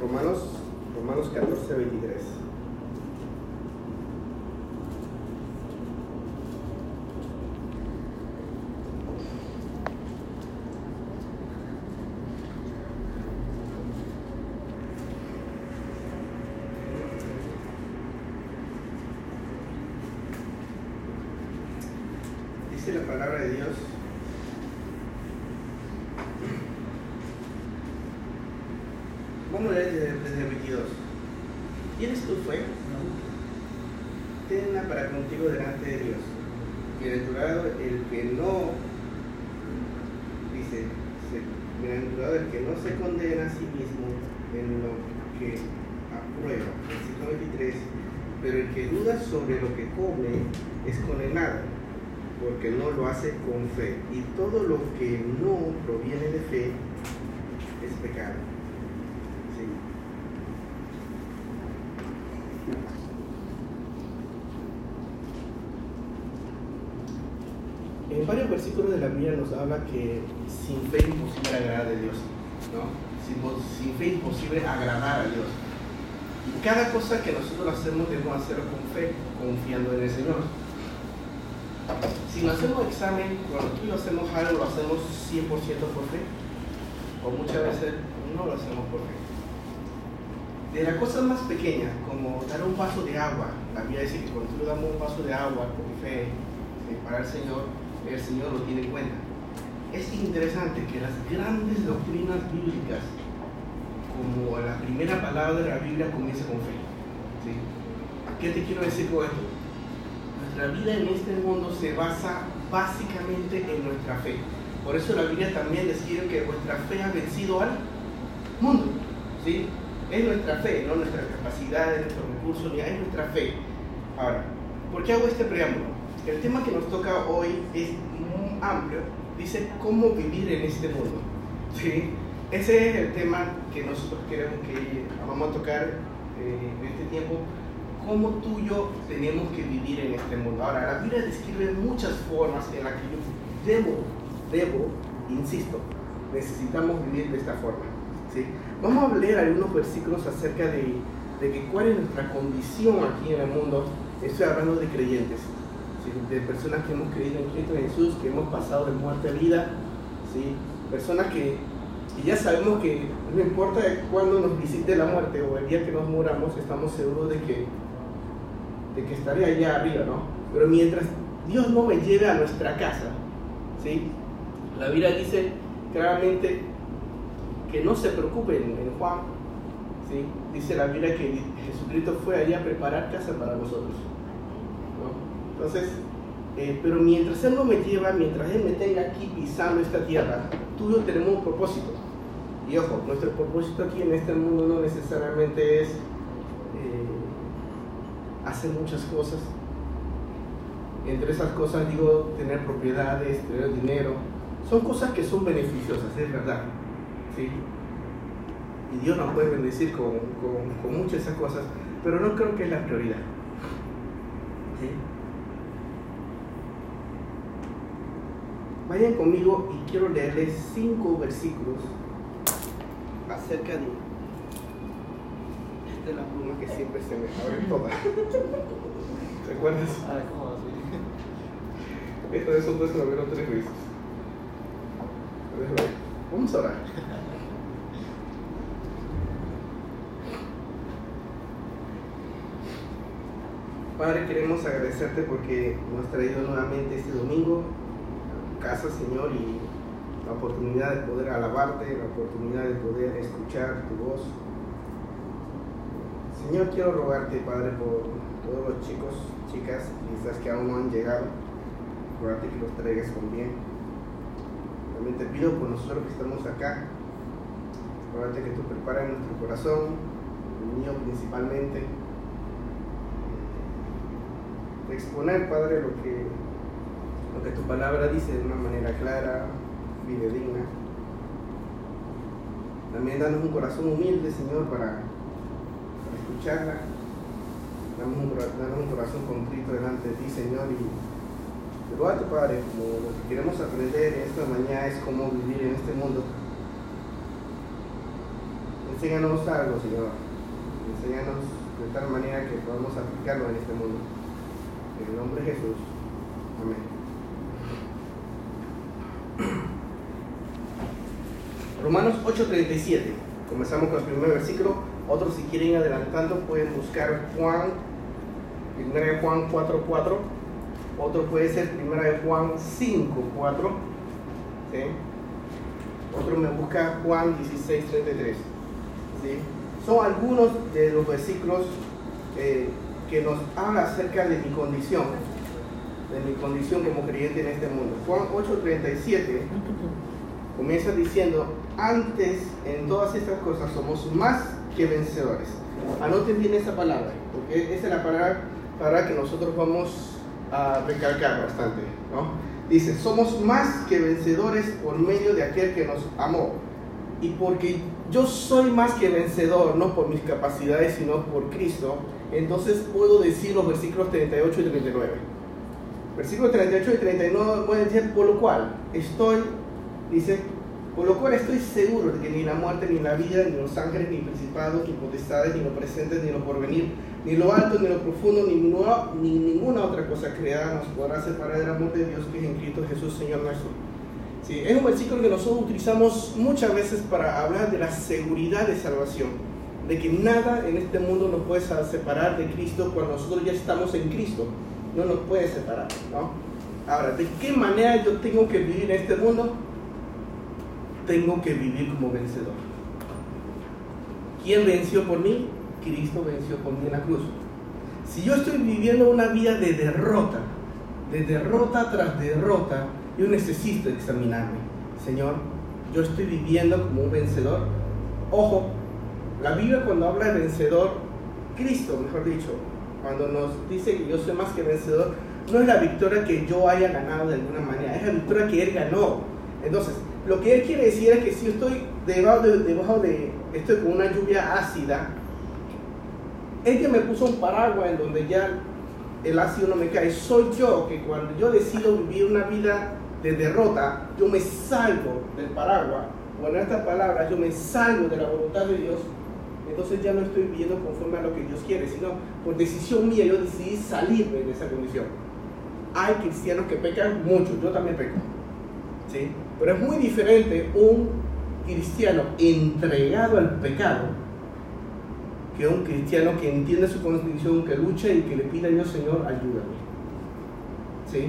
Romanos, Romanos 14, 23. Dice la palabra de Dios. Vamos a leer desde, desde el 22. ¿Tienes tu fe? Tenla para contigo delante de Dios. Bienaventurado el que no, dice, se- bienaventurado el que no se condena a sí mismo en lo que aprueba. Versículo 23. Pero el que duda sobre lo que come es condenado, porque no lo hace con fe. Y todo lo que no proviene de fe es pecado. En varios versículos de la Biblia nos habla que sin fe es imposible agradar a Dios, ¿no? Sin, sin fe es imposible agradar a Dios. Y cada cosa que nosotros hacemos debemos hacerlo con fe, confiando en el Señor. Si no hacemos examen, cuando tú yo hacemos algo, lo hacemos 100% por fe, o muchas veces no lo hacemos por fe. De las cosas más pequeñas, como dar un vaso de agua, la Biblia dice que cuando tú le damos un vaso de agua con fe ¿sí? para el Señor, el Señor lo tiene en cuenta. Es interesante que las grandes doctrinas bíblicas, como la primera palabra de la Biblia, comienza con fe. ¿sí? ¿Qué te quiero decir con esto? Nuestra vida en este mundo se basa básicamente en nuestra fe. Por eso la Biblia también describe que vuestra fe ha vencido al mundo. ¿sí? Es nuestra fe, no nuestra capacidad, nuestros recursos, ni es nuestra fe. Ahora, ¿por qué hago este preámbulo? El tema que nos toca hoy es muy amplio. Dice cómo vivir en este mundo. ¿sí? Ese es el tema que nosotros queremos que vamos a tocar eh, en este tiempo. Cómo tú y yo tenemos que vivir en este mundo. Ahora, la Biblia describe muchas formas en las que yo debo, debo, insisto, necesitamos vivir de esta forma. ¿sí? Vamos a leer algunos versículos acerca de, de que cuál es nuestra condición aquí en el mundo. Estoy hablando de creyentes, ¿sí? de personas que hemos creído en Cristo Jesús, que hemos pasado de muerte a vida, ¿sí? personas que, que ya sabemos que no importa cuándo nos visite la muerte o el día que nos muramos, estamos seguros de que, de que estaré allá arriba, ¿no? Pero mientras Dios no me lleve a nuestra casa, ¿sí? La Biblia dice claramente que no se preocupen en Juan, ¿sí? dice la Biblia que Jesucristo fue allá a preparar casa para nosotros. ¿no? Entonces, eh, pero mientras Él no me lleva, mientras Él me tenga aquí pisando esta tierra, tú y yo tenemos un propósito. Y ojo, nuestro propósito aquí en este mundo no necesariamente es eh, hacer muchas cosas. Entre esas cosas digo tener propiedades, tener dinero. Son cosas que son beneficiosas, es verdad. ¿sí? Y Dios nos puede bendecir con, con, con muchas de esas cosas, pero no creo que es la prioridad. Vayan conmigo y quiero leerles cinco versículos acerca de... Esta es la pluma que siempre se me abre toda. ¿Recuerdas? Ah, ¿cómo así? Esto de esos dos se vieron tres veces. Vamos a orar. Padre, queremos agradecerte porque nos has traído nuevamente este domingo a tu casa, Señor, y la oportunidad de poder alabarte, la oportunidad de poder escuchar tu voz. Señor, quiero rogarte, Padre, por todos los chicos, chicas, quizás que aún no han llegado, rogarte que los traigas con bien. También te pido por nosotros que estamos acá, rogarte que tú prepares nuestro corazón, el mío principalmente, de exponer, Padre, lo que, lo que tu palabra dice de una manera clara, fidedigna. También danos un corazón humilde, Señor, para, escucharla. Danos un, corazón contrito delante de ti, Señor, y te ruego, Padre, como lo que queremos aprender esta mañana es cómo vivir en este mundo. Enséñanos algo, Señor. Enséñanos de tal manera que podamos aplicarlo en este mundo. En el nombre de Jesús. Amén. Romanos 8:37. Comenzamos con el primer versículo. Otros si quieren adelantando pueden buscar Juan, primera de Juan 4:4. Otro puede ser primera de Juan 5:4. ¿sí? Otro me busca Juan 16:33. ¿sí? Son algunos de los versículos eh, que nos habla acerca de mi condición, de mi condición como creyente en este mundo. Juan 8:37 comienza diciendo, antes en todas estas cosas somos más que vencedores. Anoten bien esa palabra, porque esa es la palabra para que nosotros vamos a recalcar bastante. ¿no? Dice, somos más que vencedores por medio de aquel que nos amó. Y porque yo soy más que vencedor, no por mis capacidades, sino por Cristo, entonces puedo decir los versículos 38 y 39. Versículos 38 y 39 pueden decir, por lo cual estoy, dice, por lo cual estoy seguro de que ni la muerte, ni la vida, ni los ángeles, ni principados, ni potestades, ni lo presente, ni lo porvenir, ni lo alto, ni lo profundo, ni, ni ninguna otra cosa creada nos podrá separar del amor de Dios que es en Cristo Jesús, Señor nuestro. Sí, es un versículo que nosotros utilizamos muchas veces para hablar de la seguridad de salvación, de que nada en este mundo nos puede separar de Cristo cuando nosotros ya estamos en Cristo, no nos puede separar, ¿no? Ahora, ¿de qué manera yo tengo que vivir en este mundo? Tengo que vivir como vencedor. ¿Quién venció por mí? Cristo venció por mí en la cruz. Si yo estoy viviendo una vida de derrota, de derrota tras derrota, yo necesito examinarme. Señor, yo estoy viviendo como un vencedor. Ojo, la Biblia cuando habla de vencedor, Cristo, mejor dicho, cuando nos dice que yo soy más que vencedor, no es la victoria que yo haya ganado de alguna manera, es la victoria que Él ganó. Entonces, lo que Él quiere decir es que si yo estoy debajo de, debajo de estoy con una lluvia ácida, Él ya me puso un paraguas en donde ya el ácido no me cae. Soy yo que cuando yo decido vivir una vida de derrota, yo me salgo del paraguas, o en estas palabras, yo me salgo de la voluntad de Dios, entonces ya no estoy viviendo conforme a lo que Dios quiere, sino por decisión mía yo decidí salirme de esa condición. Hay cristianos que pecan mucho, yo también peco, ¿sí? Pero es muy diferente un cristiano entregado al pecado que un cristiano que entiende su condición, que lucha y que le pide a Dios, Señor, ayúdame. ¿Sí?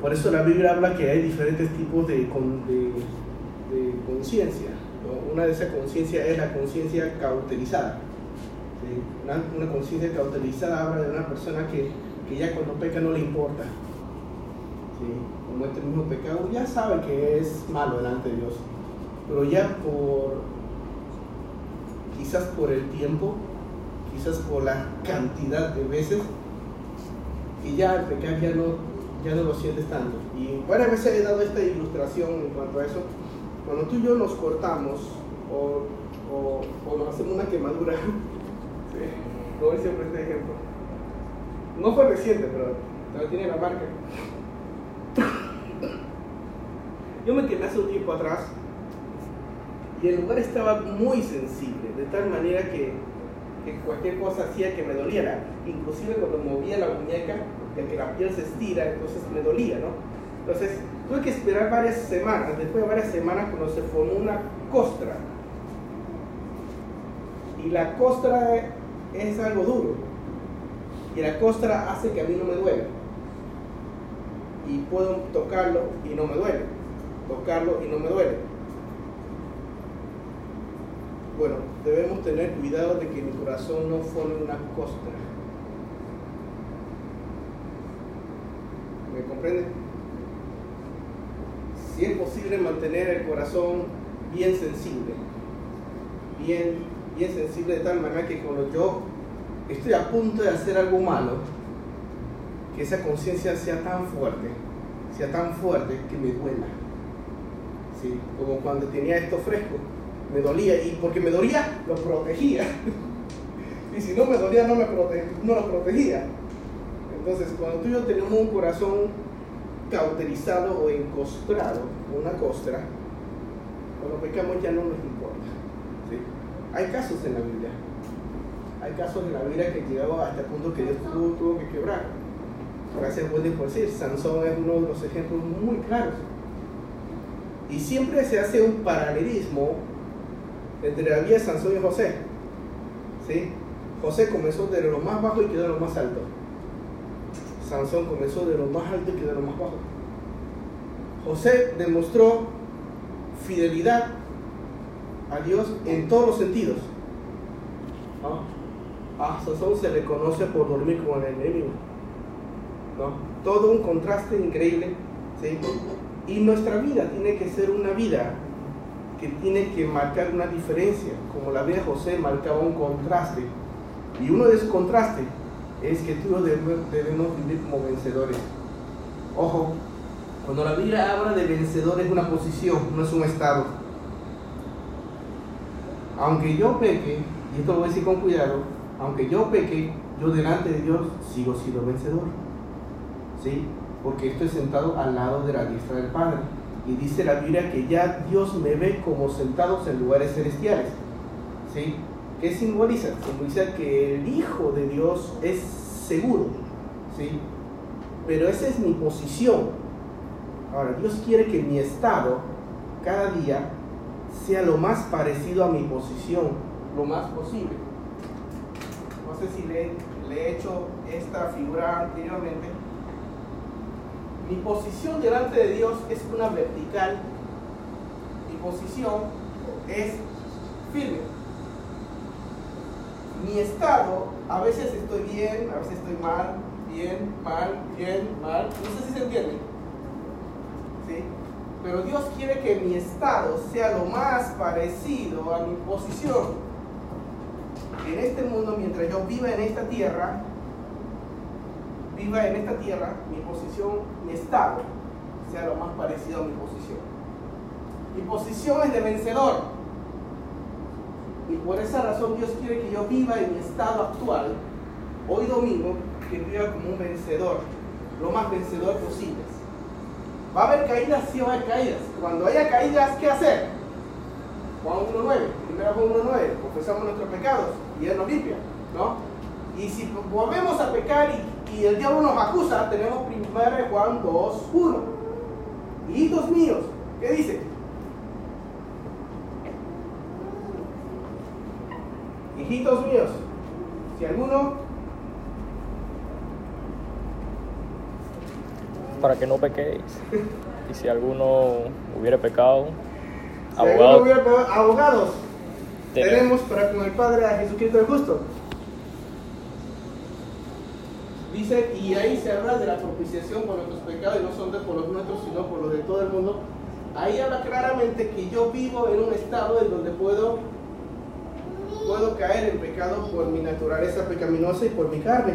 Por eso la Biblia habla que hay diferentes tipos de, conciencia. Una de esas conciencias es la conciencia cauterizada. Una, una conciencia cauterizada habla de una persona que, que, ya cuando peca no le importa. ¿Sí? Como este mismo pecado, ya sabe que es malo delante de Dios. Pero ya por, quizás por el tiempo, quizás por la cantidad de veces, y ya el pecado ya no ya no lo sientes tanto. Y varias veces he dado esta ilustración en cuanto a eso. Cuando tú y yo nos cortamos o, o, o nos hacemos una quemadura, ¿sí? doy siempre este ejemplo. No fue reciente, pero todavía tiene la marca. Yo me quemé hace un tiempo atrás y el lugar estaba muy sensible, de tal manera que, cualquier cosa hacía que me doliera. Inclusive cuando movía la muñeca, de que la piel se estira, entonces me dolía, ¿no? Entonces tuve que esperar varias semanas, después de varias semanas cuando se formó una costra. Y la costra es algo duro. Y la costra hace que a mí no me duele. Y puedo tocarlo y no me duele. Tocarlo y no me duele. Bueno, debemos tener cuidado de que mi corazón no forme una costra. ¿Me comprende? Si es posible mantener el corazón bien sensible, bien, bien sensible de tal manera que cuando yo estoy a punto de hacer algo malo, que esa conciencia sea tan fuerte, sea tan fuerte que me duela. ¿Sí? Como cuando tenía esto fresco, me dolía y porque me dolía lo protegía. y si no me dolía no, me prote no lo protegía. Entonces, cuando tú y yo tenemos un corazón cauterizado o encostrado, una costra, cuando pecamos ya no nos importa. ¿sí? Hay casos en la Biblia. Hay casos en la Biblia que llegado hasta el punto que Dios tuvo, tuvo que quebrar. Gracias por decir, Sansón es uno de los ejemplos muy claros. Y siempre se hace un paralelismo entre la vida de Sansón y José. ¿Sí? José comenzó de lo más bajo y quedó en lo más alto. Sansón comenzó de lo más alto y quedó en lo más bajo. José demostró fidelidad a Dios en todos los sentidos. A Sansón se le conoce por dormir con el enemigo. Todo un contraste increíble. Y nuestra vida tiene que ser una vida que tiene que marcar una diferencia, como la vida de José marcaba un contraste. Y uno de esos contrastes es que tú debemos, debemos vivir como vencedores. Ojo, cuando la Biblia habla de vencedores es una posición, no es un estado. Aunque yo peque, y esto lo voy a decir con cuidado, aunque yo peque, yo delante de Dios sigo siendo vencedor. ¿Sí? Porque estoy sentado al lado de la diestra del Padre. Y dice la Biblia que ya Dios me ve como sentados en lugares celestiales. ¿Sí? ¿Qué simboliza? Simboliza que el Hijo de Dios es seguro. ¿Sí? Pero esa es mi posición. Ahora, Dios quiere que mi estado cada día sea lo más parecido a mi posición, lo más posible. No sé si le, he hecho esta figura anteriormente. Mi posición delante de Dios es una vertical. Mi posición es firme. Mi estado, a veces estoy bien, a veces estoy mal, bien, mal, bien, mal. No sé si se entiende pero Dios quiere que mi estado sea lo más parecido a mi posición. En este mundo, mientras yo viva en esta tierra, viva en esta tierra, mi posición, estado, sea lo más parecido a mi posición. Mi posición es de vencedor. Y por esa razón Dios quiere que yo viva en mi estado actual, hoy domingo, que viva como un vencedor, lo más vencedor posible. ¿Va a haber caídas? Sí va a haber caídas. Cuando haya caídas, ¿qué hacer? Juan 1.9, primero Juan 1.9, confesamos nuestros pecados y Él nos limpia, ¿no? Y si volvemos a pecar y, el diablo nos acusa, tenemos primero Juan 2.1. Hijos míos, ¿qué dice? Hijitos míos, si alguno para que no pequéis. Y si alguno hubiera pecado, abogados, tenemos para con el Padre a Jesucristo el justo. Y ahí se habla de la propiciación por nuestros pecados, y no son de por los nuestros, sino por los de todo el mundo. Ahí habla claramente que yo vivo en un estado en donde puedo, puedo caer en pecado por mi naturaleza pecaminosa y por mi carne.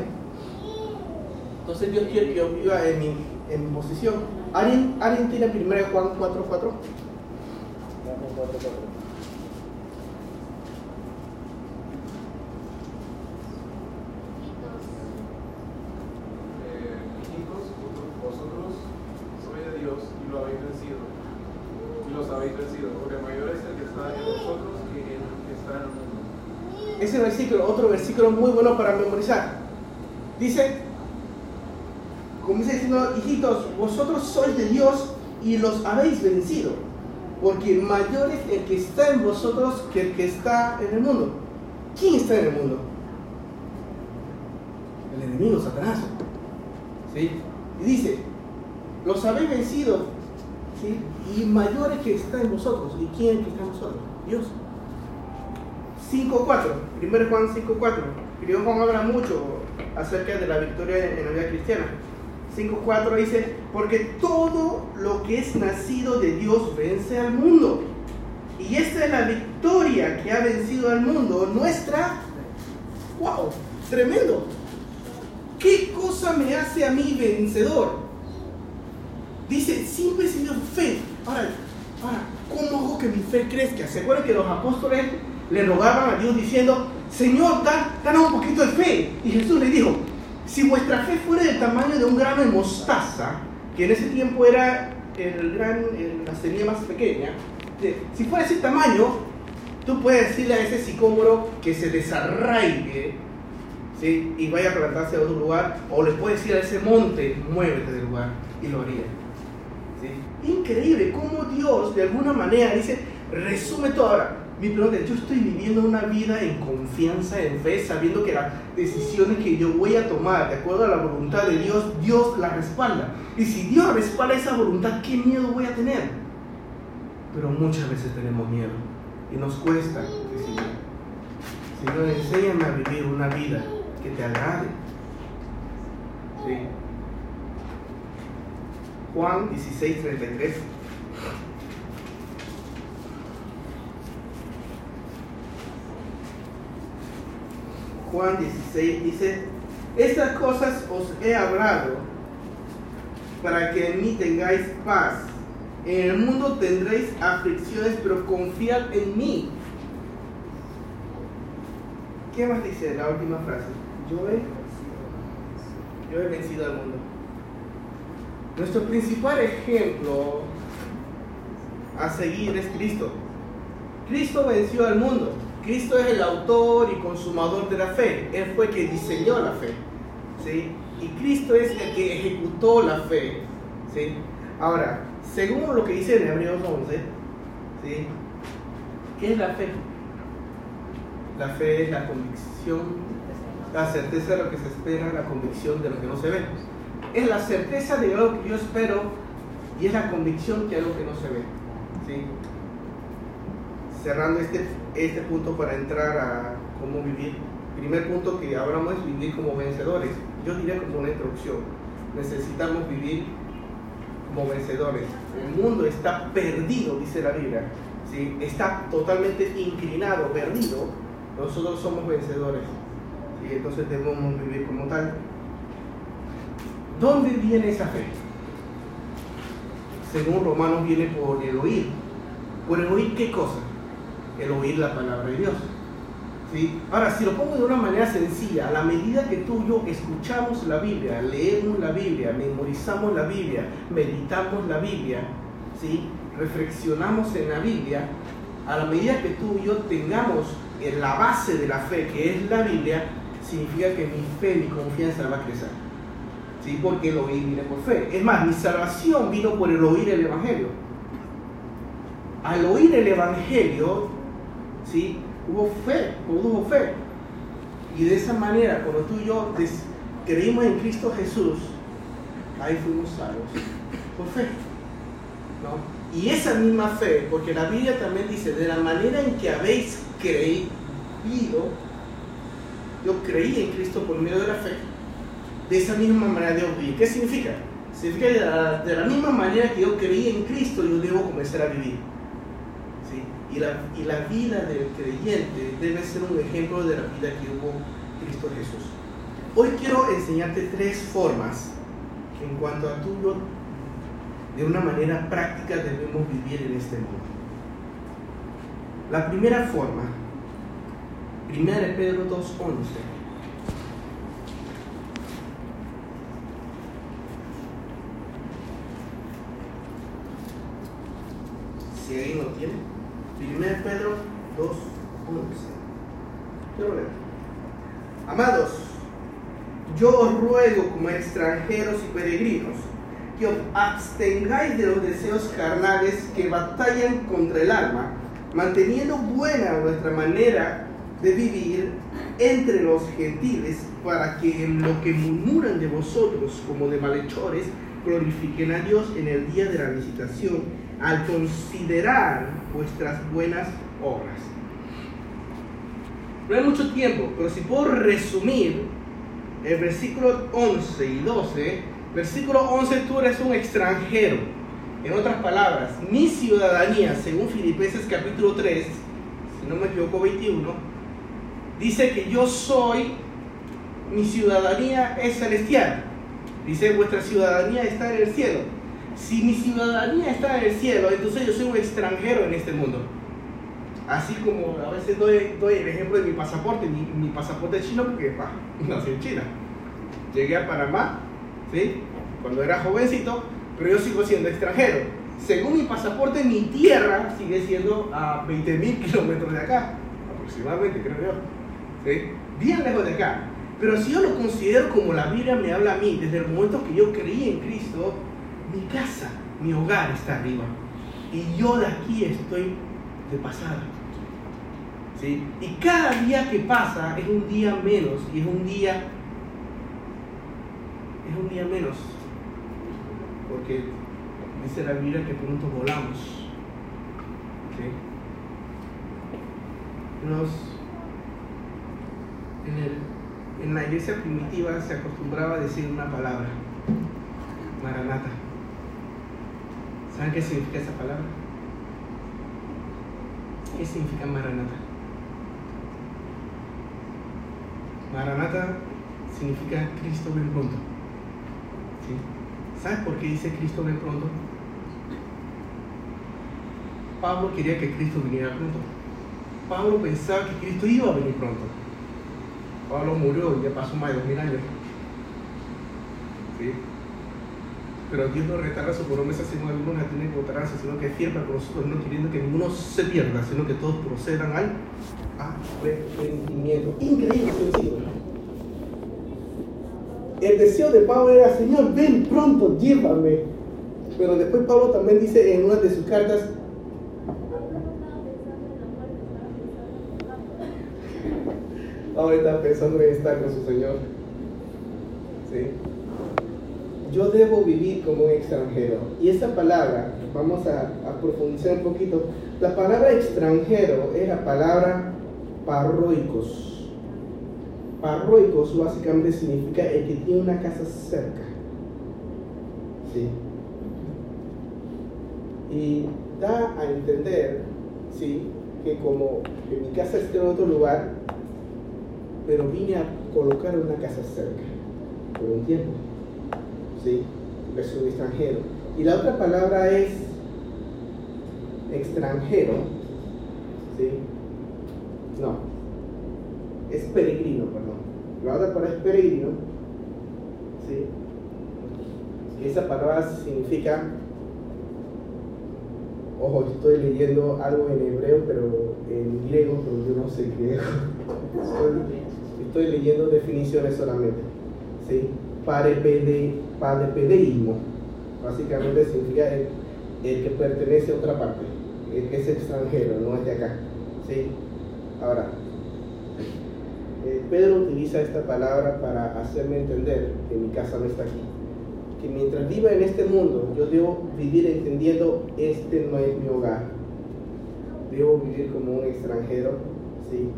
Entonces Dios quiere que yo viva en mi en posición. ¿Alguien, ¿alguien tiene 1 Juan 4.4? 4, 4. vosotros sois de Dios y lo habéis vencido. Y los habéis vencido, porque mayor es el que está en vosotros que el que está en el mundo. Ese versículo, otro versículo bueno para memorizar. Dice, comienza diciendo, hijitos, vosotros sois de Dios y los habéis vencido, porque mayor es el que está en vosotros que el que está en el mundo. ¿Quién está en el mundo? El enemigo, Satanás. ¿Sí? Y dice, los habéis vencido, y mayor es que está en vosotros. ¿Y quién que está en vosotros? Dios. 5.4, 1 Juan 5.4. Juan habla mucho acerca de la victoria en la vida cristiana. 5.4 dice, porque todo lo que es nacido de Dios vence al mundo. Y esta es la victoria que ha vencido al mundo, nuestra. ¡Wow! Tremendo. ¿Qué cosa me hace a mí vencedor? Dice, siempre he tenido fe. Ahora, ahora, ¿cómo hago que mi fe crezca? ¿Se acuerdan que los apóstoles le rogaban a Dios diciendo, Señor, danos un poquito de fe? Y Jesús le dijo, si vuestra fe fuera del tamaño de un grano de mostaza, que en ese tiempo era el gran, la semilla más pequeña, si fuera ese tamaño, Tú puedes decirle a ese sicómoro que se desarraigue ¿sí? y vaya a plantarse a otro lugar, o le puedes decir a ese monte, muévete del lugar, y lo haría. ¿sí? Increíble cómo Dios de alguna manera dice, resume todo. Ahora, mi pregunta es, yo estoy viviendo una vida en confianza, en fe, sabiendo que las decisiones que yo voy a tomar de acuerdo a la voluntad de Dios, Dios la respalda. Y si Dios respalda esa voluntad, ¿qué miedo voy a tener? Pero muchas veces tenemos miedo y nos cuesta decidir. Señor, enséñame a vivir una vida que te agrade. ¿Sí? Juan 16, 33. Juan 16 dice, estas cosas os he hablado para que en mí tengáis paz. En el mundo tendréis aflicciones, pero confiad en mí. ¿Qué más dice la última frase? Yo he, yo he vencido al mundo. Nuestro principal ejemplo a seguir es Cristo. Cristo venció al mundo. Cristo es el autor y consumador de la fe. Él fue que diseñó la fe. ¿sí? Y Cristo es el que ejecutó la fe. ¿sí? Ahora, según lo que dice en Hebreos 11, ¿sí? ¿qué es la fe? La fe es la convicción, la certeza de lo que se espera, la convicción de lo que no se ve. Es la certeza de lo que yo espero y es la convicción que algo que no se ve. ¿sí? Cerrando este, este punto para entrar a cómo vivir. Primer punto que hablamos es vivir como vencedores. Yo diría como una introducción. Necesitamos vivir como vencedores. El mundo está perdido, dice la Biblia. ¿sí? Está totalmente inclinado, perdido. Nosotros somos vencedores. Y entonces debemos vivir como tal. ¿Dónde viene esa fe? Según Romanos viene por el oír. ¿Por el oír qué cosa? El oír la palabra de Dios. ¿Sí? Ahora, si lo pongo de una manera sencilla, a la medida que tú y yo escuchamos la Biblia, leemos la Biblia, memorizamos la Biblia, meditamos la Biblia, ¿sí? reflexionamos en la Biblia, a la medida que tú y yo tengamos en la base de la fe, que es la Biblia, significa que mi fe, mi confianza va a crecer. ¿Sí? Porque el oír viene por fe. Es más, mi salvación vino por el oír el Evangelio. Al oír el Evangelio, ¿sí? hubo fe, produjo fe. Y de esa manera, cuando tú y yo creímos en Cristo Jesús, ahí fuimos salvos por fe. ¿no? Y esa misma fe, porque la Biblia también dice, de la manera en que habéis creído, yo creí en Cristo por medio de la fe, de esa misma manera debo vivir. ¿Qué significa? Significa que de la, de la misma manera que yo creí en Cristo, yo debo comenzar a vivir. Y, la, y la vida del creyente debe ser un ejemplo de la vida que hubo Cristo Jesús. Hoy quiero enseñarte tres formas en cuanto a tu de una manera práctica debemos vivir en este mundo. La primera forma, 1 Pedro 2.11. Si alguien lo tiene, 1 Pedro 2.11. Quiero leer. Amados, yo os ruego como extranjeros y peregrinos que os abstengáis de los deseos carnales que batallan contra el alma, manteniendo buena vuestra manera de vivir entre los gentiles, para que en lo que murmuran de vosotros como de malhechores, glorifiquen a Dios en el día de la visitación, al considerar vuestras buenas obras. No hay mucho tiempo, pero si puedo resumir el versículo 11 y 12, Versículo 11, tú eres un extranjero. En otras palabras, mi ciudadanía, según Filipenses capítulo 3, si no me equivoco 21, dice que yo soy, mi ciudadanía es celestial. Dice, vuestra ciudadanía está en el cielo. Si mi ciudadanía está en el cielo, entonces yo soy un extranjero en este mundo. Así como a veces doy, el ejemplo de mi pasaporte. Mi, pasaporte es chino porque nací en China. Llegué a Panamá ¿sí? Cuando era jovencito, pero yo sigo siendo extranjero. según mi pasaporte, mi tierra sigue siendo a 20.000 kilómetros de acá, aproximadamente, creo yo. ¿Sí? Bien lejos de acá. Pero si yo lo considero como la Biblia me habla a mí, desde el momento que yo creí en Cristo, mi casa, mi hogar está arriba. Y yo de aquí estoy de pasada. ¿Sí? Y cada día que pasa es un día menos y es un día es un día menos. Porque dice la Biblia que pronto volamos. ¿Sí? Los, en, el, en la iglesia primitiva se acostumbraba a decir una palabra, Maranata. ¿Saben qué significa esa palabra? ¿Qué significa Maranata? Maranata significa Cristo ven pronto. ¿Sí? ¿Sabes por qué dice Cristo ven pronto? Pablo quería que Cristo viniera pronto. Pablo pensaba que Cristo iba a venir pronto. Pablo murió y ya pasó más de dos mil años. ¿Sí? Pero Dios no retarda su promesa, sino algunos la tienen que votar, sino que para con nosotros, no queriendo que ninguno se pierda, sino que todos procedan al arrepentimiento. Increíble sencillo. El deseo de Pablo era, Señor, ven pronto, llévame. Pero después Pablo también dice en una de sus cartas, Pablo está pensando en estar con su Señor. ¿Sí? Yo debo vivir como un extranjero. Y esa palabra, vamos a, profundizar un poquito. La palabra extranjero es la palabra parroicos. Parroicos básicamente significa el que tiene una casa cerca. ¿Sí? Y da a entender, ¿sí? Que como mi casa está en otro lugar, pero vine a colocar una casa cerca por un tiempo. ¿Sí? Soy extranjero. Y la otra palabra es extranjero. ¿Sí? No. Es peregrino, perdón. La otra palabra es peregrino. ¿Sí? Y esa palabra significa. Ojo, estoy leyendo algo en hebreo, pero en griego, pero yo no sé griego. Estoy, estoy leyendo definiciones solamente. ¿Sí? Parepede, parepedeísmo. Básicamente significa el, el que pertenece a otra parte, el que es extranjero, no es de acá. ¿Sí? Ahora, eh, Pedro utiliza esta palabra para hacerme entender que mi casa no está aquí. Que mientras viva en este mundo, yo debo vivir entendiendo este no es mi hogar. Debo vivir como un extranjero, ¿sí?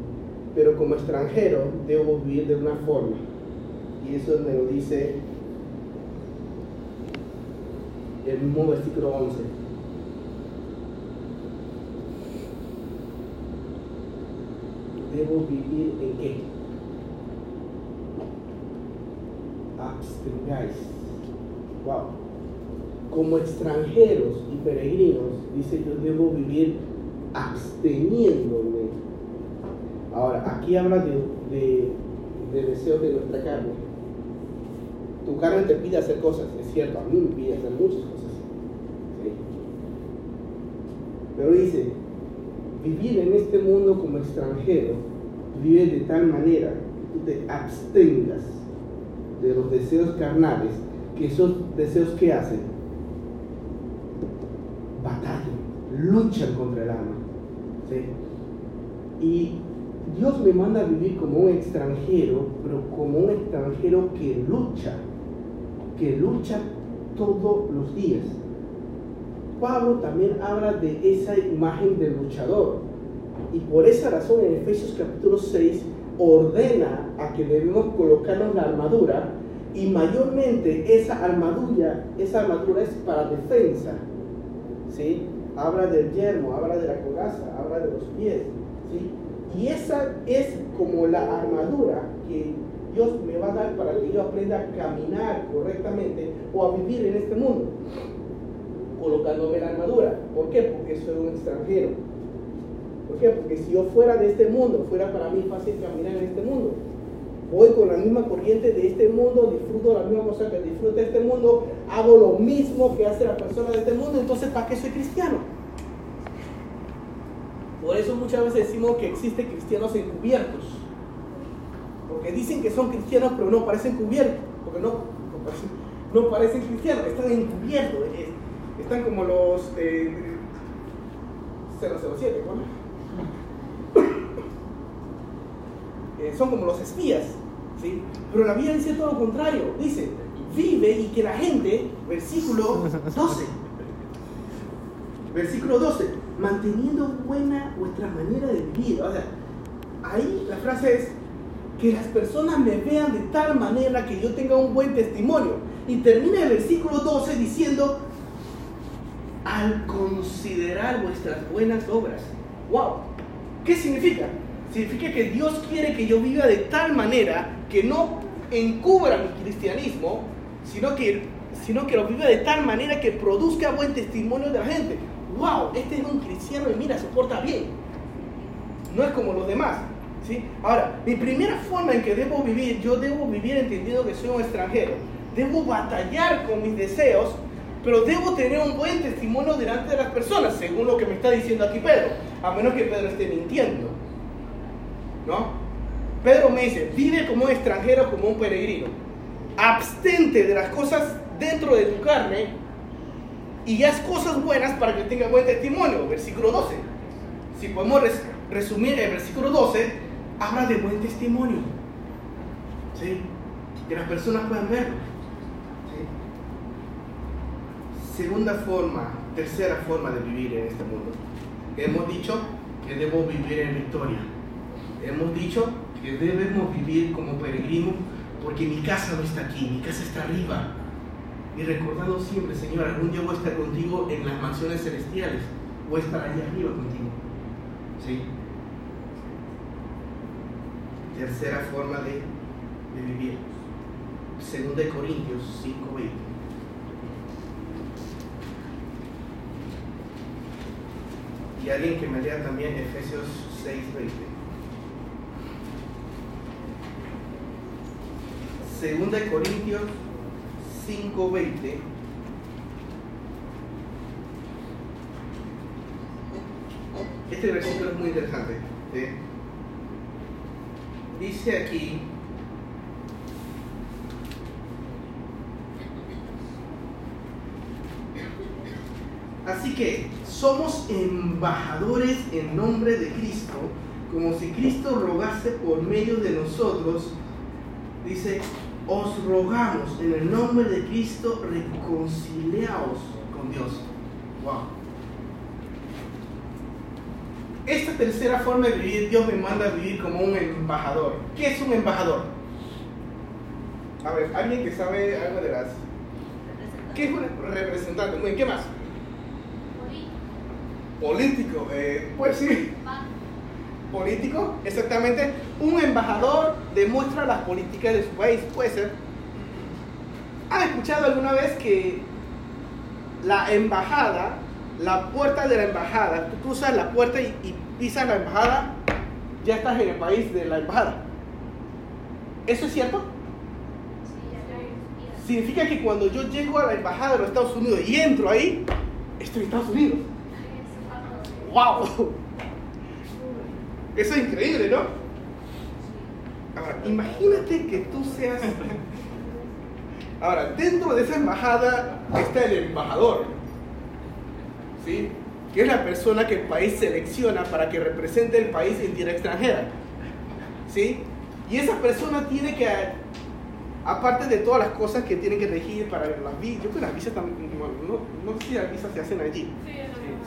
Pero como extranjero debo vivir de una forma. Y eso me lo dice el mismo versículo 11. debo vivir en qué? Abstengáis. Wow. Como extranjeros y peregrinos, dice yo debo vivir absteniéndome. Ahora, aquí habla de, de, de deseos de nuestra carne. Tu carne te pide hacer cosas, es cierto, a mí me pide hacer muchas cosas. ¿sí? Pero dice, vivir en este mundo como extranjero, vive de tal manera que tú te abstengas de los deseos carnales, que esos deseos que hacen, batallan, luchan contra el alma. Y Dios me manda a vivir como un extranjero, pero como un extranjero que lucha, que lucha todos los días. Pablo también habla de esa imagen del luchador. Y por esa razón en Efesios capítulo 6 ordena a que debemos colocarnos la armadura y mayormente esa armadura, esa armadura es para defensa. ¿sí? Habla del yermo, habla de la coraza, habla de los pies. ¿sí? Y esa es como la armadura que Dios me va a dar para que yo aprenda a caminar correctamente o a vivir en este mundo colocándome la armadura. ¿Por qué? Porque soy un extranjero. ¿Por qué? Porque si yo fuera de este mundo, fuera para mí fácil caminar en este mundo. voy con la misma corriente de este mundo, disfruto la misma cosa que disfruta este mundo, hago lo mismo que hace la persona de este mundo, entonces ¿para qué soy cristiano? Por eso muchas veces decimos que existen cristianos encubiertos. Porque dicen que son cristianos pero no parecen cubiertos. Porque no, no, parecen, no parecen cristianos, están encubiertos. Están como los eh, 007, ¿no? Eh, son como los espías, ¿sí? Pero la Biblia dice todo lo contrario, dice, vive y que la gente, versículo 12, versículo 12, manteniendo buena vuestra manera de vivir. O sea, ahí la frase es, que las personas me vean de tal manera que yo tenga un buen testimonio. Y termina el versículo 12 diciendo, al considerar vuestras buenas obras. ¡Wow! ¿Qué significa? Significa que Dios quiere que yo viva de tal manera que no encubra mi cristianismo, sino que, sino que lo viva de tal manera que produzca buen testimonio de la gente. ¡Wow! Este es un cristiano y mira, se porta bien. No es como los demás. ¿sí? Ahora, mi primera forma en que debo vivir, yo debo vivir entendiendo que soy un extranjero. Debo batallar con mis deseos, pero debo tener un buen testimonio delante de las personas, según lo que me está diciendo aquí Pedro, a menos que Pedro esté mintiendo. ¿no? Pedro me dice, vive como un extranjero, como un peregrino. Abstente de las cosas dentro de tu carne y haz cosas buenas para que tenga buen testimonio. Versículo 12. Si podemos resumir el versículo 12, habla de buen testimonio. ¿Sí? Que las personas puedan verlo. Segunda forma, tercera forma de vivir en este mundo. Hemos dicho que debo vivir en victoria hemos dicho que debemos vivir como peregrinos porque mi casa no está aquí, mi casa está arriba. Y recordando siempre, Señor, algún día voy a estar contigo en las mansiones celestiales, voy a estar allá arriba contigo. ¿Sí? Tercera forma de, de vivir. Segunda de Corintios 5:20. Y alguien que me lea también Efesios 6:20. Segunda de Corintios 5:20. Este versículo es muy interesante. Dice aquí, así que somos embajadores en nombre de Cristo, como si Cristo rogase por medio de nosotros. Dice, os rogamos en el nombre de Cristo, reconciliaos con Dios. Wow. Esta tercera forma de vivir, Dios me manda a vivir como un embajador. ¿Qué es un embajador? A ver, alguien que sabe algo de las. ¿Qué es un representante? ¿En qué más? Político. Eh, pues sí político, exactamente, un embajador demuestra las políticas de su país, puede ser. ¿Han escuchado alguna vez que la embajada, la puerta de la embajada, tú cruzas la puerta y, pisas la embajada, ya estás en el país de la embajada? ¿Eso es cierto? Significa que cuando yo llego a la embajada de los Estados Unidos y entro ahí, estoy en Estados Unidos. ¡Wow! Eso es increíble, ¿no? Ahora, imagínate que tú seas... Ahora, dentro de esa embajada está el embajador, ¿sí? Que es la persona que el país selecciona para que represente el país en tierra extranjera, ¿sí? Y esa persona tiene que, aparte de todas las cosas que tiene que regir para las visas, yo creo que las visas también, no, sé si las visas se hacen allí,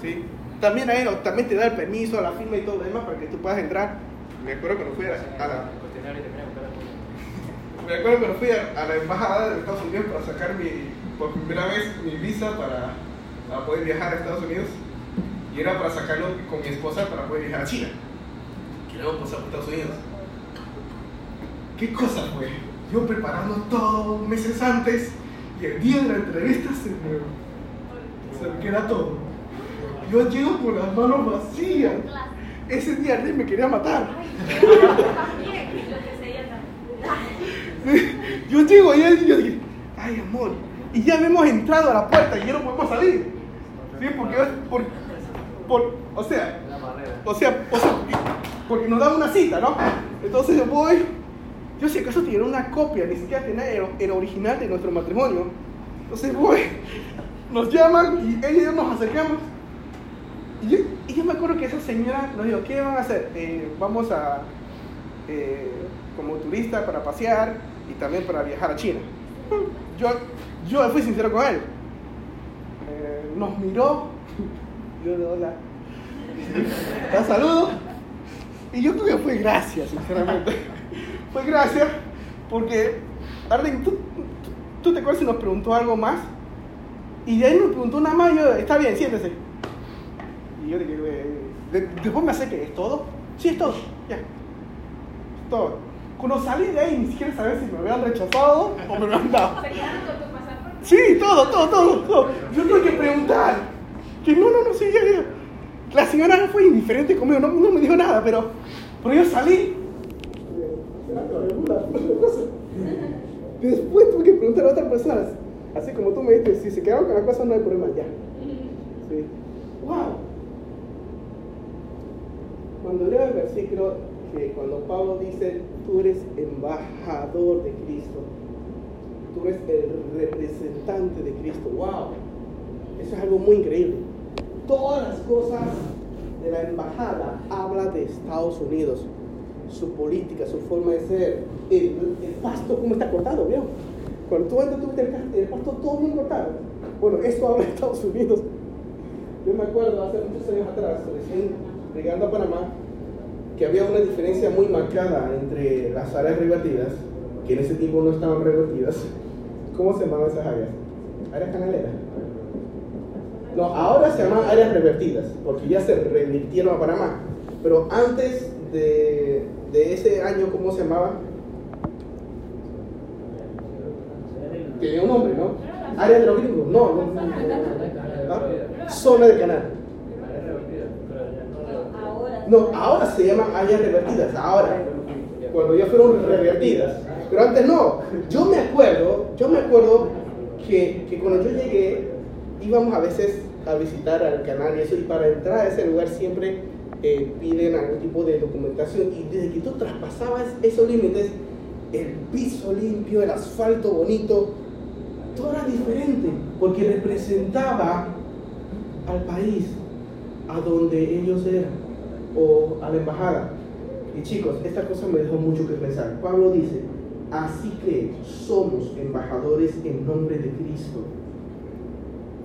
¿sí? También a él, también te da el permiso, la firma y todo lo demás para que tú puedas entrar. Me acuerdo que no fui a, la... Me acuerdo que fui a, la embajada de Estados Unidos para sacar mi, por primera vez mi visa para, para poder viajar a Estados Unidos. Y era para sacarlo con mi esposa para poder viajar a China. Queríamos pasar por Estados Unidos. ¿Qué cosa fue? Yo preparando todo meses antes y el día de la entrevista se me, se me queda todo. Yo llego con las manos vacías. Ese día Rick me quería matar. Yo llego y él- yo dije, ay amor, y ya hemos entrado a la puerta y ya no podemos salir. ¿Sí? Porque, por, por- o sea, o sea, o sea, porque nos dan una cita, ¿no? Entonces yo voy, yo si acaso tenía una copia, ni siquiera tenía el, el original de nuestro matrimonio. Entonces voy, nos llaman y ella y yo nos acercamos. Y yo, me acuerdo que esa señora nos dijo, ¿qué van a hacer? "Eh, vamos a, eh, como turista para pasear y también para viajar a China. Yo, yo fui sincero con él. Eh, nos miró, yo de hola, la saludo. Y yo creo que fue gracias, sinceramente. fue gracias porque, Arlen, ¿tú, tú, tú te acuerdas si nos preguntó algo más? Y de ahí nos preguntó nada más yo, está bien, siéntese. Y yo dije, eh, de- después me acerqué, ¿es todo? Sí, es todo, ya. Es todo. Cuando salí de ahí ni siquiera sabía si me habían rechazado o me habían dado. Sí, todo, todo, todo, todo. Yo tuve que preguntar. Que no, no, no, sí, ya, ya. La señora no fue indiferente conmigo, no, no me dijo nada, pero, pero yo salí. Después tuve que preguntar a otras personas, así como tú me dijiste, si se quedaron con la cosa no hay problema, ya. Sí. ¡Wow! Cuando leo el versículo que cuando Pablo dice, tú eres embajador de Cristo, tú eres el representante de Cristo, ¡wow! Eso es algo muy increíble. Todas las cosas de la embajada habla de Estados Unidos, su política, su forma de ser, el, pasto cómo está cortado, ¿vio? Cuando tú entras, tú el, el pasto todo bien cortado. Bueno, esto habla de Estados Unidos. Yo me acuerdo hace muchos años atrás, recién llegando a Panamá, que había una diferencia muy marcada entre las áreas revertidas, que en ese tiempo no estaban revertidas. ¿Cómo se llamaban esas áreas? ¿Áreas canaleras? No, ahora se llaman áreas revertidas, porque ya se revirtieron a Panamá. Pero antes de, de ese año, ¿cómo se llamaba? Tenía un nombre, ¿no? Área de los gringos. No, no. ¿Ah? Zona de canal. No, ahora se llaman áreas revertidas, ahora, cuando ya fueron revertidas. Pero antes no. Yo me acuerdo, yo me acuerdo que, que cuando yo llegué, íbamos a veces a visitar al canal y eso, y para entrar a ese lugar siempre eh, piden algún tipo de documentación. Y desde que tú traspasabas esos límites, el piso limpio, el asfalto bonito, todo era diferente, porque representaba al país a donde ellos eran o a la embajada. Y chicos, esta cosa me dejó mucho que pensar. Pablo dice, así que somos embajadores en nombre de Cristo,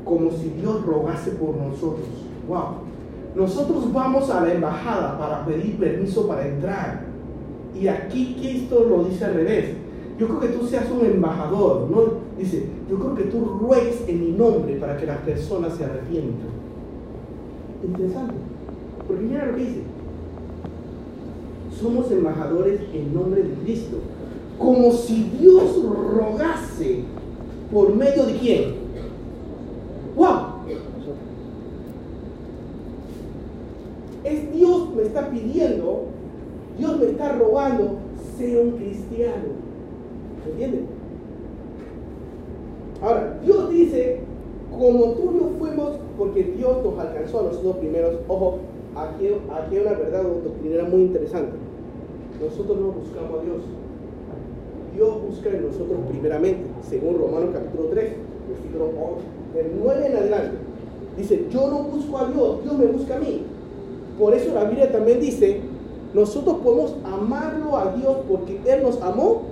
como si Dios rogase por nosotros. Wow. Nosotros vamos a la embajada para pedir permiso para entrar. Y aquí Cristo lo dice al revés. Yo creo que tú seas un embajador, ¿no? Dice, yo creo que tú ruegues en mi nombre para que las personas se arrepientan. Interesante. Porque mira lo dice. Somos embajadores en nombre de Cristo. Como si Dios rogase por medio de quién. ¡Wow! Es Dios me está pidiendo, Dios me está rogando, sea un cristiano. ¿Me entienden? Ahora, Dios dice, como tú no fuimos, porque Dios nos alcanzó a nosotros primeros, ojo, aquí, aquí hay una verdad doctrinera muy interesante. Nosotros no buscamos a Dios. Dios busca en nosotros primeramente, según Romanos capítulo 3, versículo 11, del 9 en adelante. Dice, yo no busco a Dios, Dios me busca a mí. Por eso la Biblia también dice, nosotros podemos amarlo a Dios porque Él nos amó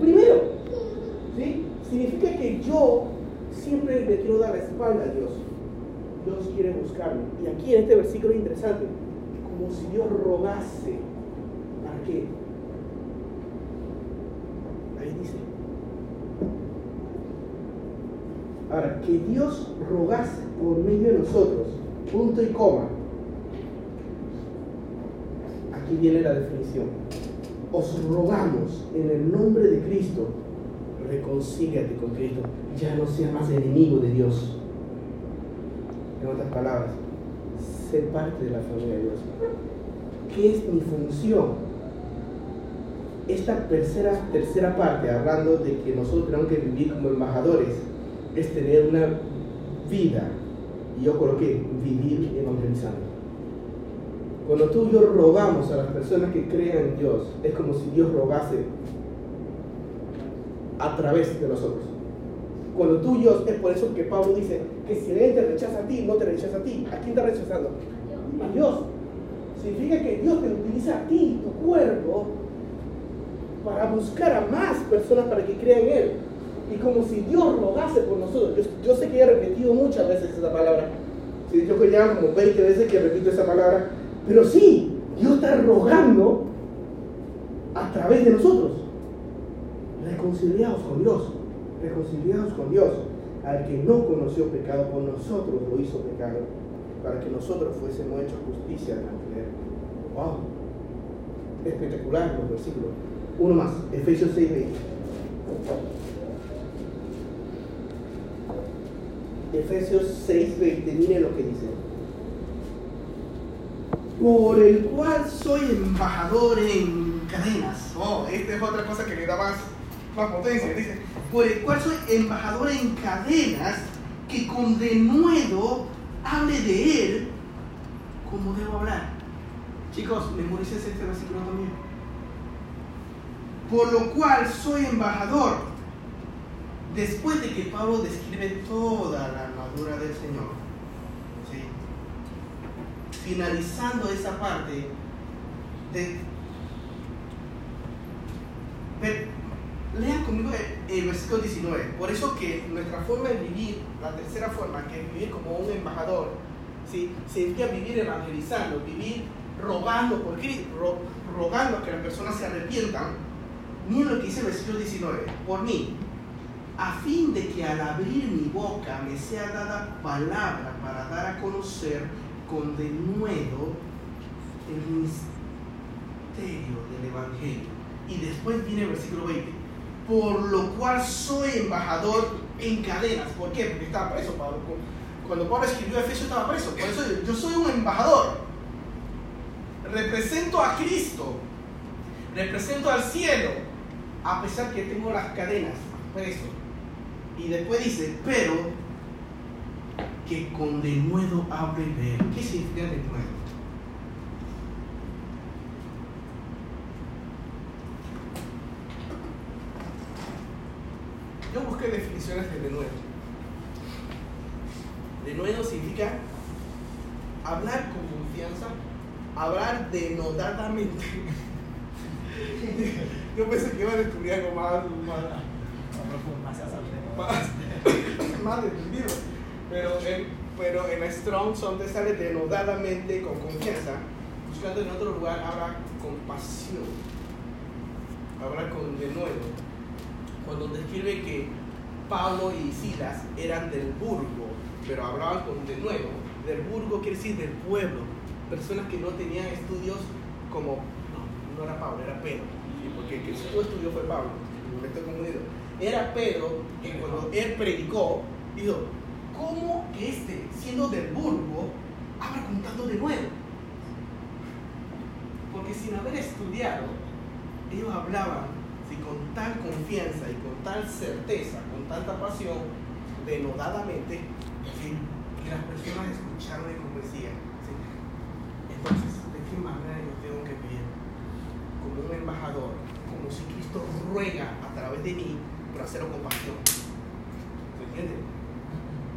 primero. ¿Sí? Significa que yo siempre le quiero dar la espalda a Dios. Dios quiere buscarme. Y aquí en este versículo es interesante, como si Dios rogase. ¿Para qué? Ahí dice. Ahora, que Dios rogase por medio de nosotros, punto y coma. Aquí viene la definición. Os rogamos en el nombre de Cristo, reconcíliate con Cristo, ya no seas más enemigo de Dios. En otras palabras, ser parte de la familia de Dios. ¿Qué es mi función? esta tercera, tercera parte, hablando de que nosotros tenemos que vivir como embajadores, es tener una vida, y yo coloqué, vivir evangelizando. Cuando tú y yo rogamos a las personas que crean en Dios, es como si Dios rogase a través de nosotros. Cuando tú y yo, es por eso que Pablo dice que si Él te rechaza a ti, no te rechaza a ti. ¿A quién está rechazando? A Dios. Significa que Dios te utiliza a ti, tu cuerpo, para buscar a más personas para que crean en Él. Y como si Dios rogase por nosotros. Yo, yo sé que he repetido muchas veces esa palabra. Sí, yo que ya como 20 veces que repito esa palabra. Pero sí, Dios está rogando a través de nosotros. Reconciliados con Dios. Reconciliados con Dios. Al que no conoció pecado, por nosotros lo hizo pecado. Para que nosotros fuésemos hechos justicia delante de Él. ¡Wow! Espectacular los versículos. Uno más, Efesios 6, 20. Efesios 6, 20, mire lo que dice. Por el cual soy embajador en cadenas. Oh, esta es otra cosa que le da más, más potencia. Dice, por el cual soy embajador en cadenas, que con denuedo hable de él como debo hablar. Chicos, memoricen este versículo también. Por lo cual soy embajador después de que Pablo describe toda la armadura del Señor, finalizando esa parte de... lean conmigo el, versículo 19. Por eso que nuestra forma de vivir, la tercera forma, que es vivir como un embajador, ¿sí? significa vivir evangelizando, vivir rogando por Cristo, ro- rogando que las personas se arrepientan. Miren lo que dice el versículo 19. Por mí, a fin de que al abrir mi boca me sea dada palabra para dar a conocer con denuedo el misterio del Evangelio. Y después viene el versículo 20. Por lo cual soy embajador en cadenas. ¿Por qué? Porque estaba preso Pablo. Cuando Pablo escribió Efesios estaba preso. Por eso yo soy un embajador. Represento a Cristo. Represento al cielo. A pesar que tengo las cadenas. Preso. Y después dice, pero que con denuedo hable él. ¿Qué significa denuedo? Yo busqué definiciones de denuedo. Denuedo significa hablar con confianza, hablar denodadamente. Yo pensé que iba a descubrir algo más, más, más, más entendido. Pero en, pero en Strong son te sale denodadamente con confianza. Buscando en otro lugar habla con pasión. Habla con denuedo. Cuando describe que Pablo y Silas eran del burgo, pero hablaban con denuedo. Del burgo quiere decir del pueblo. Personas que no tenían estudios como. No, no era Pablo, era Pedro. Porque el que estudió fue Pablo. Me estoy confundido era Pedro que cuando él predicó, dijo, ¿cómo que este, siendo del burgo, habla con tanto de nuevo? Porque sin haber estudiado, ellos hablaban ¿sí? con tal confianza y con tal certeza, con tanta pasión, denodadamente, que las personas escucharon y convencían. ¿sí? Entonces, ¿de qué manera yo tengo que vivir? Como un embajador, como si Cristo ruega a través de mí por hacerlo con pasión. ¿Se entiende?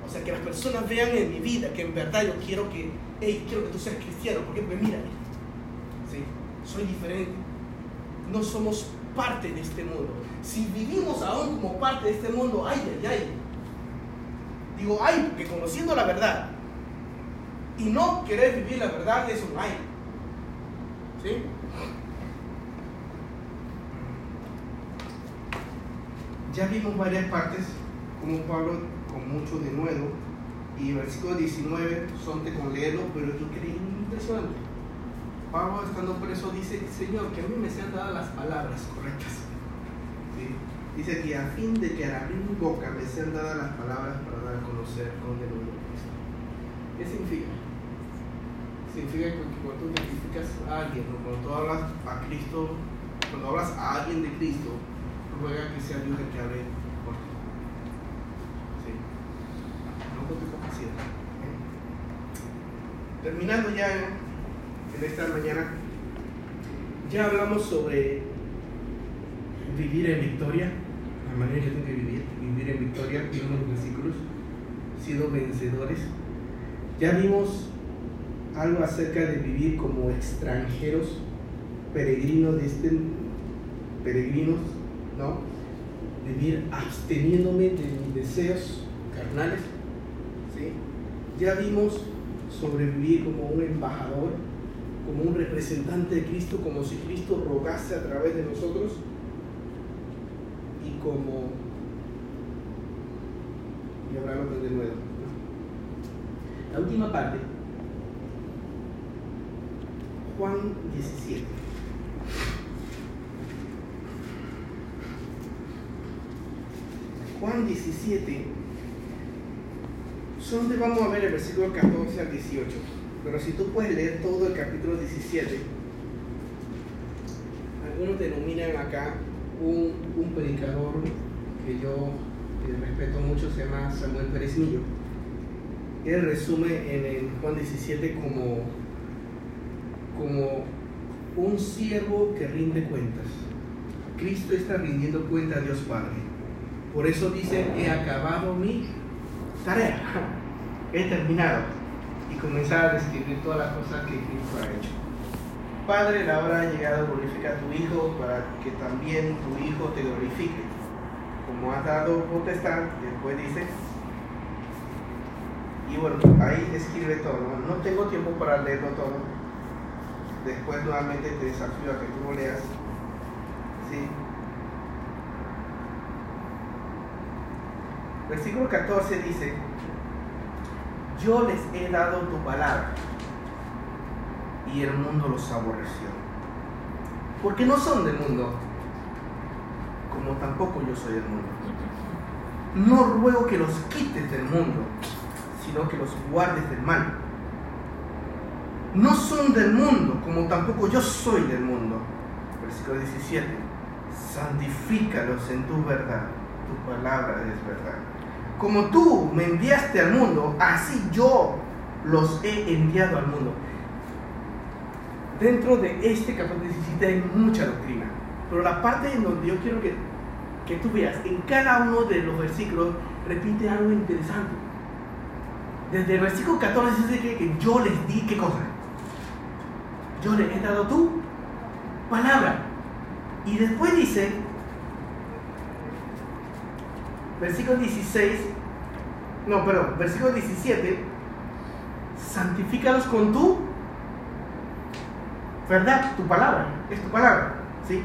O sea, que las personas vean en mi vida que en verdad yo quiero que, hey, quiero que tú seas cristiano. ¿Por qué? Porque mira, ¿sí? soy diferente. No somos parte de este mundo. Si vivimos aún como parte de este mundo, ay, ay, ay. Digo, ay, porque conociendo la verdad y no querer vivir la verdad es un ay. ¿Sí? Ya vimos varias partes, como Pablo con mucho denuedo, y versículo 19, sonte con leerlo, pero yo creí impresionante. Pablo estando preso dice, Señor, que a mí me sean dadas las palabras correctas. Dice que a fin de que abrir mi boca me sean dadas las palabras para dar a conocer con denuedo Cristo. ¿Qué significa? Significa que cuando tú identificas a alguien o cuando tú hablas a Cristo cuando hablas a alguien de Cristo, ruega que sea Dios el que hable por ti. No con tu capacidad. ¿eh? Terminando ya en, esta mañana, ya hablamos sobre vivir en victoria, la manera que tengo que vivir, vivir en victoria, vimos los versículos, siendo vencedores. Ya vimos algo acerca de vivir como extranjeros, peregrinos de este, peregrinos, ¿no? Vivir absteniéndome de mis deseos carnales, ¿sí? Ya vimos sobre vivir como un embajador, como un representante de Cristo, como si Cristo rogase a través de nosotros y como y ahora lo de nuevo. La última parte Juan 17. Juan 17. Solamente vamos a ver el versículo 14 al 18. Pero si tú puedes leer todo el capítulo 17, algunos denominan acá un, un predicador que yo respeto mucho, se llama Samuel Pérez Millo. Él resume en Juan 17 como como un siervo que rinde cuentas. Cristo está rindiendo cuenta a Dios Padre. Por eso dice, he acabado mi tarea. He terminado. Y comenzar a describir todas las cosas que Cristo ha hecho. Padre, la hora ha llegado, glorifica a tu Hijo para que también tu Hijo te glorifique. Como has dado potestad, después dice, y bueno, ahí describe todo. No tengo tiempo para leerlo todo, después nuevamente te desafío a que tú lo leas. ¿sí? Versículo 14 dice, yo les he dado tu palabra y el mundo los aborreció. Porque no son del mundo, como tampoco yo soy del mundo. No ruego que los quites del mundo, sino que los guardes del mal no son del mundo, como tampoco yo soy del mundo. Versículo 17. Santifícalos en tu verdad. Tu palabra es verdad. Como tú me enviaste al mundo, así yo los he enviado al mundo. Dentro de este capítulo 17 hay mucha doctrina, pero la parte en donde yo quiero que, que tú veas, en cada uno de los versículos repite algo interesante. Desde el versículo 14 dice que, que yo les di qué cosa yo le he dado tu palabra. Y después dice, versículo 16, no, perdón, versículo 17, santifícalos con tu verdad, tu palabra, es tu palabra, ¿sí?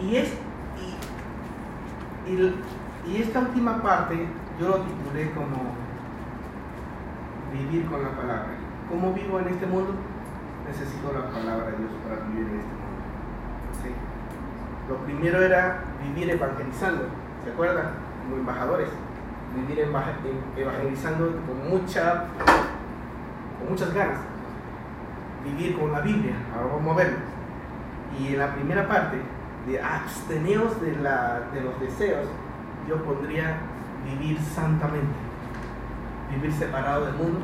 Y es, y, y, esta última parte yo lo titulé como vivir con la palabra. ¿Cómo vivo en este mundo? Necesito la palabra de Dios para vivir en este mundo. Lo primero era vivir evangelizando, ¿se acuerdan? Como embajadores. Vivir evangelizando con, con muchas ganas. Vivir con la Biblia, ahora vamos a verlo. Y en la primera parte, de absteneos de, la, de los deseos, yo pondría vivir santamente, vivir separado del mundo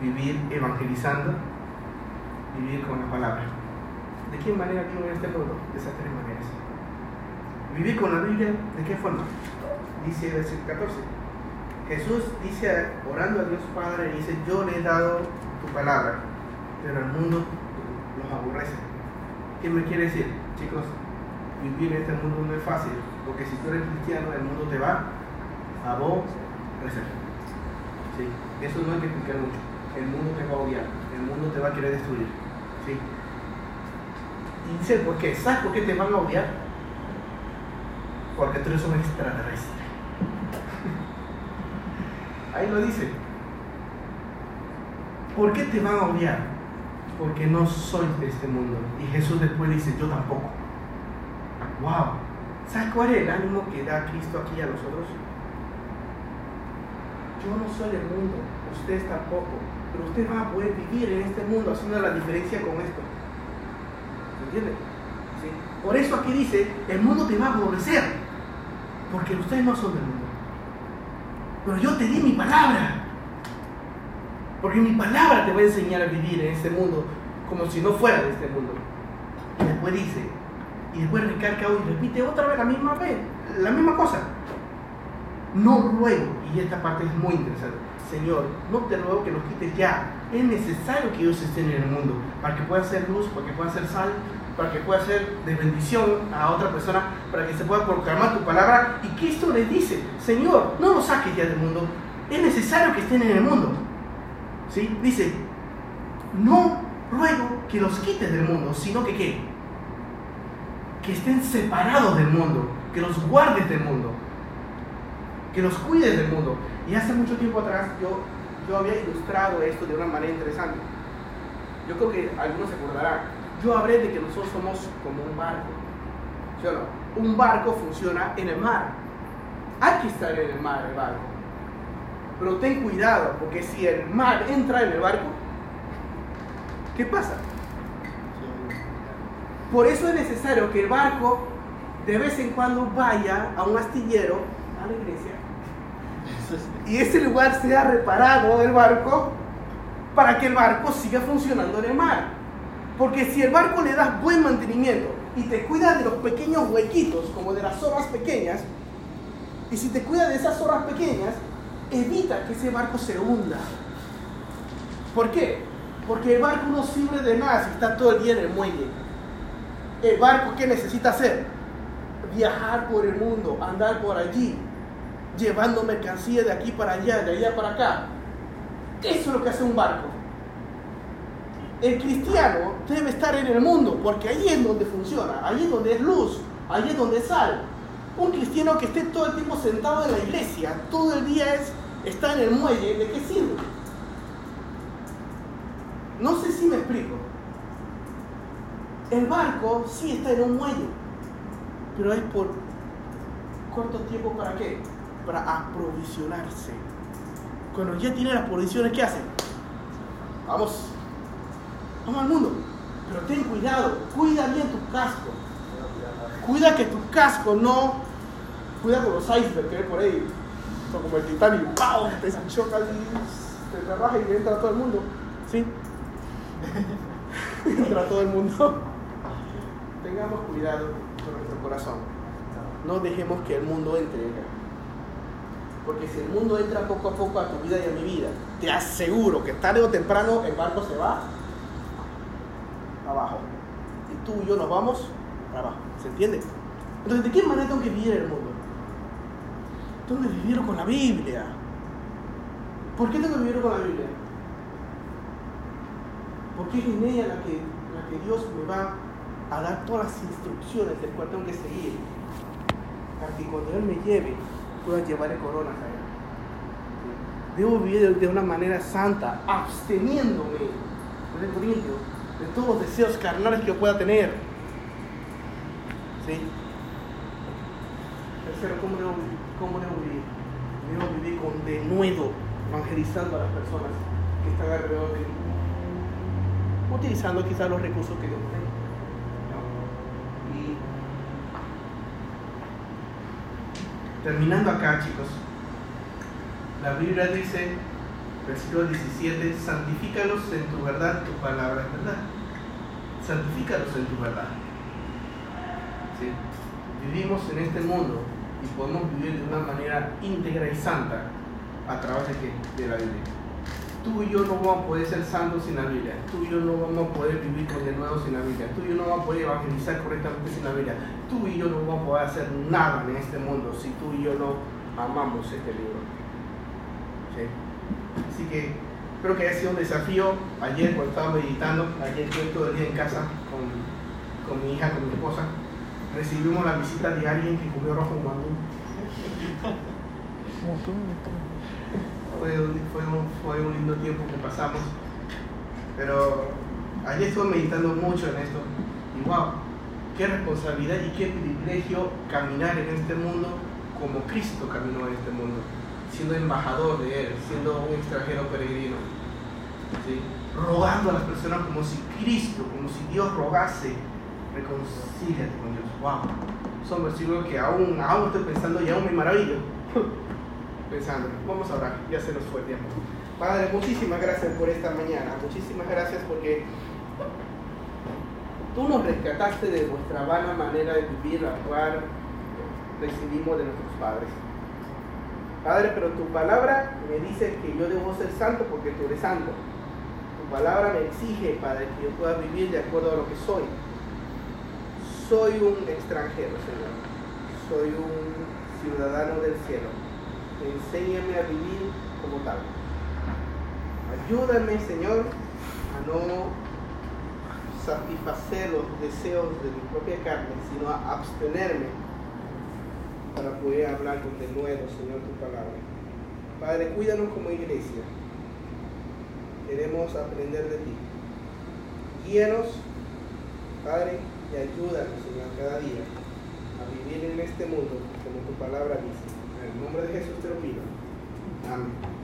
vivir evangelizando, vivir con la palabra. ¿De qué manera vivo en este mundo? De esas tres maneras. Vivir con la Biblia, ¿de qué forma? Dice el versículo 14. Jesús dice, orando a Dios Padre, dice, yo le he dado tu palabra, pero el mundo los aborrece. ¿Qué me quiere decir? Chicos, vivir en este mundo no es fácil, porque si tú eres cristiano, el mundo te va a aborrecer. Sí, eso no hay que explicar mucho el mundo te va a odiar, el mundo te va a querer destruir. ¿sí? Dice, ¿por qué? ¿Sabes por qué te van a odiar? Porque tú eres un extraterrestre. Ahí lo dice. ¿Por qué te van a odiar? Porque no soy de este mundo. Y Jesús después dice, yo tampoco. ¡Wow! ¿Sabes cuál es el ánimo que da Cristo aquí a nosotros? Yo no soy del mundo, ustedes tampoco pero usted va a poder vivir en este mundo haciendo la diferencia con esto. Por eso aquí dice, el mundo te va a aborrecer, porque ustedes no son del mundo. Pero yo te di mi palabra. Porque mi palabra te va a enseñar a vivir en este mundo como si no fuera de este mundo. Y después dice, y después recarga y repite otra vez la misma vez, la misma cosa. No ruego, y esta parte es muy interesante, Señor, no te ruego que los quites ya. Es necesario que ellos estén en el mundo para que pueda ser luz, para que pueda ser sal, para que pueda ser de bendición a otra persona, para que se pueda proclamar tu palabra. Y Cristo les dice, Señor, no los saques ya del mundo, es necesario que estén en el mundo. ¿Sí? Dice, no ruego que los quites del mundo, sino que ¿qué? Que estén separados del mundo, que los guardes del mundo, que los cuides del mundo. Y hace mucho tiempo atrás yo, yo había ilustrado esto de una manera interesante. Yo creo que algunos se acordarán. Yo hablé de que nosotros somos como un barco. ¿Sí no? Un barco funciona en el mar. Hay que estar en el mar, el barco. Pero ten cuidado, porque si el mar entra en el barco, ¿qué pasa? Por eso es necesario que el barco de vez en cuando vaya a un astillero, a la iglesia, y ese lugar sea reparado el barco para que el barco siga funcionando en el mar. Porque si el barco le das buen mantenimiento y te cuidas de los pequeños huequitos, como de las zorras pequeñas, y si te cuidas de esas zorras pequeñas, evita que ese barco se hunda. ¿Por qué? Porque el barco no sirve de nada si está todo el día en el muelle. El barco, ¿qué necesita hacer? Viajar por el mundo, andar por allí, llevando mercancía de aquí para allá, de allá para acá. Eso es lo que hace un barco. El cristiano debe estar en el mundo, porque ahí es donde funciona, ahí es donde es luz, ahí es donde es. Un cristiano que esté todo el tiempo sentado en la iglesia, todo el día es, está en el muelle, ¿de qué sirve? No sé si me explico. El barco sí está en un muelle, pero es por corto tiempo para qué? Para aprovisionarse. Cuando ya tiene las provisiones, ¿qué hace? Vamos, vamos al mundo. Pero ten cuidado, cuida bien tu casco. Cuida que tu casco no. Cuida con los icebergs que hay por ahí. Son como el Titanic, ¡pau! Te choca y te trabaja y entra todo el mundo. ¿Sí? entra todo el mundo. Tengamos cuidado con nuestro corazón. No dejemos que el mundo entre. Porque si el mundo entra poco a poco a tu vida y a mi vida, te aseguro que tarde o temprano el barco se va abajo. Y tú y yo nos vamos abajo. ¿Se entiende? Entonces, ¿de qué manera tengo que vivir el mundo? Tengo que vivirlo con la Biblia. ¿Por qué tengo que vivirlo con la Biblia? Porque es en ella la que, la que Dios me va a dar todas las instrucciones del cual tengo que seguir. Para que cuando Él me lleve, pueda llevarle coronas a Él. Debo vivir de una manera santa, absteniéndome de todos los deseos carnales que yo pueda tener. ¿Sí? Tercero, ¿cómo debo, cómo vivir? Debo vivir con denuedo, evangelizando a las personas que están alrededor de mí. Utilizando quizás los recursos que yo tengo. Y terminando acá, chicos, la Biblia dice, versículo 17, santifícalos en tu verdad, tu palabra es verdad. Santifícalos en tu verdad. Vivimos en este mundo y podemos vivir de una manera íntegra y santa a través de, qué? de la Biblia. Tú y yo no vamos a poder ser santos sin la Biblia. Tú y yo no vamos a poder vivir con nuevo sin la Biblia. Tú y yo no vamos a poder evangelizar correctamente sin la Biblia. Tú y yo no vamos a poder hacer nada en este mundo si tú y yo no amamos este libro. ¿Sí? Así que espero que haya sido un desafío. Ayer cuando estaba meditando, ayer estuve todo el día en casa con, con mi hija, con mi esposa, recibimos la visita de alguien que comió rojo mandú. Fue, un- fue, fue un lindo tiempo que pasamos. Pero ayer estuve meditando mucho en esto. Y wow, qué responsabilidad y qué privilegio caminar en este mundo como Cristo caminó en este mundo, siendo embajador de Él, siendo un extranjero peregrino, rogando a las personas como si Cristo, como si Dios rogase reconcíliate con Dios. Wow. Son versículos que aún, aún estoy pensando y aún me maravillo. Pensando, vamos a orar, ya se nos fue el tiempo. Padre, muchísimas gracias por esta mañana. Muchísimas gracias porque tú nos rescataste de nuestra vana manera de vivir, la cual recibimos de nuestros padres. Padre, pero tu palabra me dice que yo debo ser santo porque tú eres santo. Tu palabra me exige, Padre, que yo pueda vivir de acuerdo a lo que soy. Soy un extranjero, Señor. Soy un ciudadano del cielo. Enséñame a vivir como tal. Ayúdame, Señor, a no satisfacer los deseos de mi propia carne, sino a abstenerme para poder hablar de nuevo, Señor, tu palabra. Padre, cuídanos como iglesia. Queremos aprender de ti. Guíanos, Padre, y ayúdanos, Señor, cada día a vivir en este mundo como tu palabra dice. En el nombre de Jesús te lo pido. Amén.